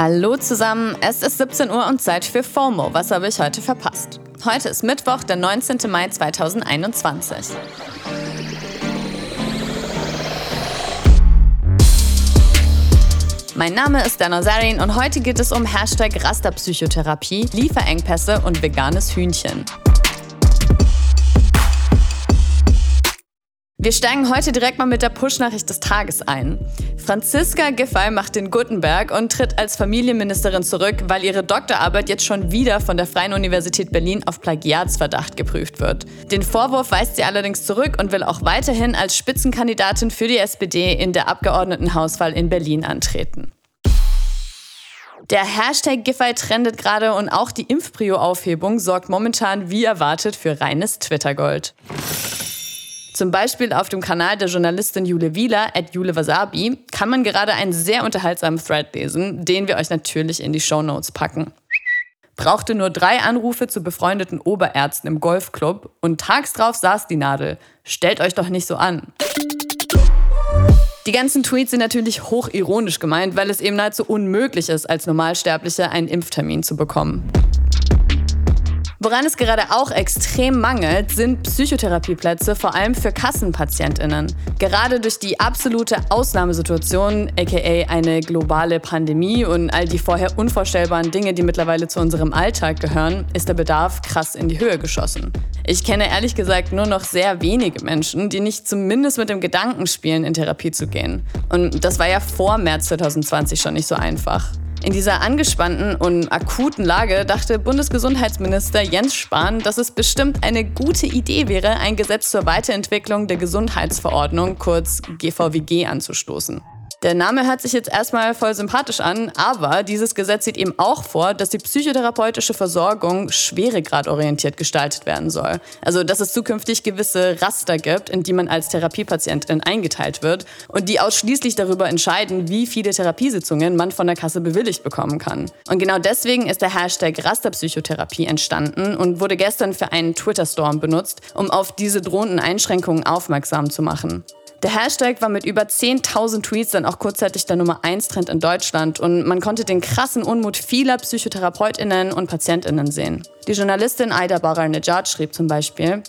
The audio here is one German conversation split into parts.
Hallo zusammen, es ist 17 Uhr und Zeit für FOMO. Was habe ich heute verpasst? Heute ist Mittwoch, der 19. Mai 2021. Mein Name ist Dana Sarin und heute geht es um Hashtag Rasterpsychotherapie, Lieferengpässe und veganes Hühnchen. Wir steigen heute direkt mal mit der Push-Nachricht des Tages ein. Franziska Giffey macht den Gutenberg und tritt als Familienministerin zurück, weil ihre Doktorarbeit jetzt schon wieder von der Freien Universität Berlin auf Plagiatsverdacht geprüft wird. Den Vorwurf weist sie allerdings zurück und will auch weiterhin als Spitzenkandidatin für die SPD in der Abgeordnetenhauswahl in Berlin antreten. Der Hashtag Giffey trendet gerade und auch die Impfprio-Aufhebung sorgt momentan wie erwartet für reines Twitter-Gold. Zum Beispiel auf dem Kanal der Journalistin Jule Wieler, at Jule Wasabi, kann man gerade einen sehr unterhaltsamen Thread lesen, den wir euch natürlich in die Show Notes packen. Brauchte nur drei Anrufe zu befreundeten Oberärzten im Golfclub und tags drauf saß die Nadel. Stellt euch doch nicht so an. Die ganzen Tweets sind natürlich hochironisch gemeint, weil es eben nahezu unmöglich ist, als Normalsterblicher einen Impftermin zu bekommen. Woran es gerade auch extrem mangelt, sind Psychotherapieplätze, vor allem für Kassenpatientinnen. Gerade durch die absolute Ausnahmesituation, aka eine globale Pandemie und all die vorher unvorstellbaren Dinge, die mittlerweile zu unserem Alltag gehören, ist der Bedarf krass in die Höhe geschossen. Ich kenne ehrlich gesagt nur noch sehr wenige Menschen, die nicht zumindest mit dem Gedanken spielen, in Therapie zu gehen. Und das war ja vor März 2020 schon nicht so einfach. In dieser angespannten und akuten Lage dachte Bundesgesundheitsminister Jens Spahn, dass es bestimmt eine gute Idee wäre, ein Gesetz zur Weiterentwicklung der Gesundheitsverordnung, kurz GVWG, anzustoßen. Der Name hört sich jetzt erstmal voll sympathisch an, aber dieses Gesetz sieht eben auch vor, dass die psychotherapeutische Versorgung schweregradorientiert gestaltet werden soll. Also, dass es zukünftig gewisse Raster gibt, in die man als Therapiepatientin eingeteilt wird und die ausschließlich darüber entscheiden, wie viele Therapiesitzungen man von der Kasse bewilligt bekommen kann. Und genau deswegen ist der Hashtag Rasterpsychotherapie entstanden und wurde gestern für einen Twitter-Storm benutzt, um auf diese drohenden Einschränkungen aufmerksam zu machen. Der Hashtag war mit über 10.000 Tweets dann auch kurzzeitig der Nummer 1 Trend in Deutschland und man konnte den krassen Unmut vieler PsychotherapeutInnen und PatientInnen sehen. Die Journalistin Aida Baral-Nejad schrieb zum Beispiel,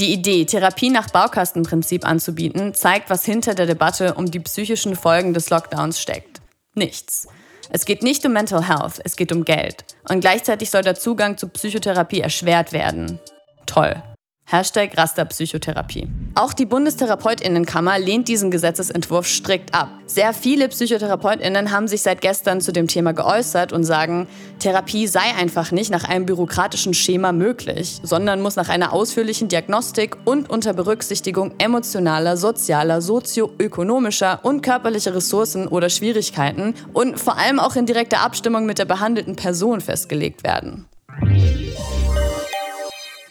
die Idee, Therapie nach Baukastenprinzip anzubieten, zeigt, was hinter der Debatte um die psychischen Folgen des Lockdowns steckt. Nichts. Es geht nicht um Mental Health, es geht um Geld. Und gleichzeitig soll der Zugang zu Psychotherapie erschwert werden. Toll. Hashtag Rasterpsychotherapie. Auch die Bundestherapeutinnenkammer lehnt diesen Gesetzesentwurf strikt ab. Sehr viele Psychotherapeutinnen haben sich seit gestern zu dem Thema geäußert und sagen, Therapie sei einfach nicht nach einem bürokratischen Schema möglich, sondern muss nach einer ausführlichen Diagnostik und unter Berücksichtigung emotionaler, sozialer, sozioökonomischer und körperlicher Ressourcen oder Schwierigkeiten und vor allem auch in direkter Abstimmung mit der behandelten Person festgelegt werden.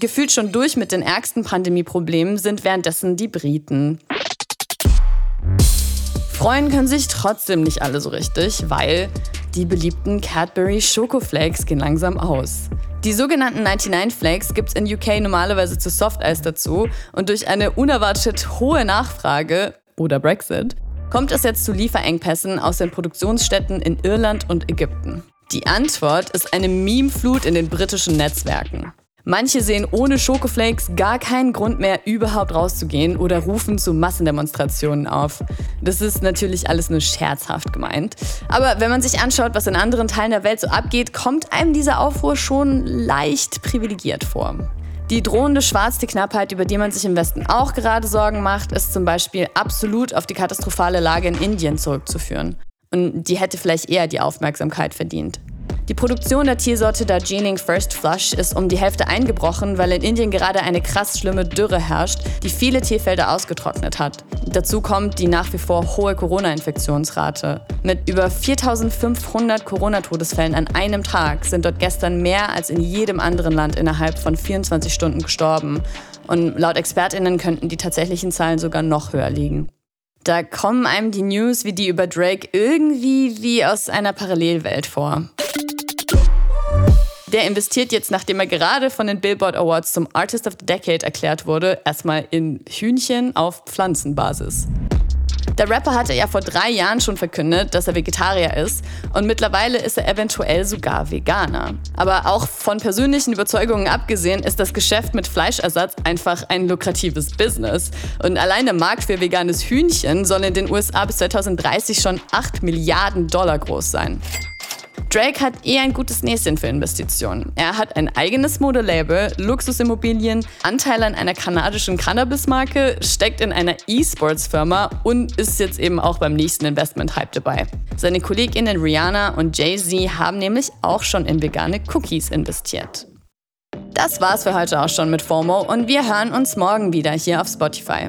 Gefühlt schon durch mit den ärgsten Pandemieproblemen sind währenddessen die Briten. Freuen können sich trotzdem nicht alle so richtig, weil die beliebten Cadbury Schokoflakes gehen langsam aus. Die sogenannten 99 Flakes gibt es in UK normalerweise zu Softeis dazu und durch eine unerwartet hohe Nachfrage oder Brexit kommt es jetzt zu Lieferengpässen aus den Produktionsstätten in Irland und Ägypten. Die Antwort ist eine Memeflut in den britischen Netzwerken. Manche sehen ohne Schokoflakes gar keinen Grund mehr, überhaupt rauszugehen oder rufen zu Massendemonstrationen auf. Das ist natürlich alles nur scherzhaft gemeint. Aber wenn man sich anschaut, was in anderen Teilen der Welt so abgeht, kommt einem dieser Aufruhr schon leicht privilegiert vor. Die drohende schwarze Knappheit, über die man sich im Westen auch gerade Sorgen macht, ist zum Beispiel absolut auf die katastrophale Lage in Indien zurückzuführen. Und die hätte vielleicht eher die Aufmerksamkeit verdient. Die Produktion der Tiersorte Darjeeling First Flush ist um die Hälfte eingebrochen, weil in Indien gerade eine krass schlimme Dürre herrscht, die viele Tierfelder ausgetrocknet hat. Dazu kommt die nach wie vor hohe Corona-Infektionsrate. Mit über 4500 Corona-Todesfällen an einem Tag sind dort gestern mehr als in jedem anderen Land innerhalb von 24 Stunden gestorben. Und laut ExpertInnen könnten die tatsächlichen Zahlen sogar noch höher liegen. Da kommen einem die News wie die über Drake irgendwie wie aus einer Parallelwelt vor. Der investiert jetzt, nachdem er gerade von den Billboard Awards zum Artist of the Decade erklärt wurde, erstmal in Hühnchen auf Pflanzenbasis. Der Rapper hatte ja vor drei Jahren schon verkündet, dass er Vegetarier ist und mittlerweile ist er eventuell sogar Veganer. Aber auch von persönlichen Überzeugungen abgesehen ist das Geschäft mit Fleischersatz einfach ein lukratives Business. Und allein der Markt für veganes Hühnchen soll in den USA bis 2030 schon 8 Milliarden Dollar groß sein. Drake hat eher ein gutes Näschen für Investitionen. Er hat ein eigenes Modelabel, Luxusimmobilien, Anteile an einer kanadischen Cannabis-Marke, steckt in einer E-Sports-Firma und ist jetzt eben auch beim nächsten Investment-Hype dabei. Seine Kolleginnen Rihanna und Jay-Z haben nämlich auch schon in vegane Cookies investiert. Das war's für heute auch schon mit FOMO und wir hören uns morgen wieder hier auf Spotify.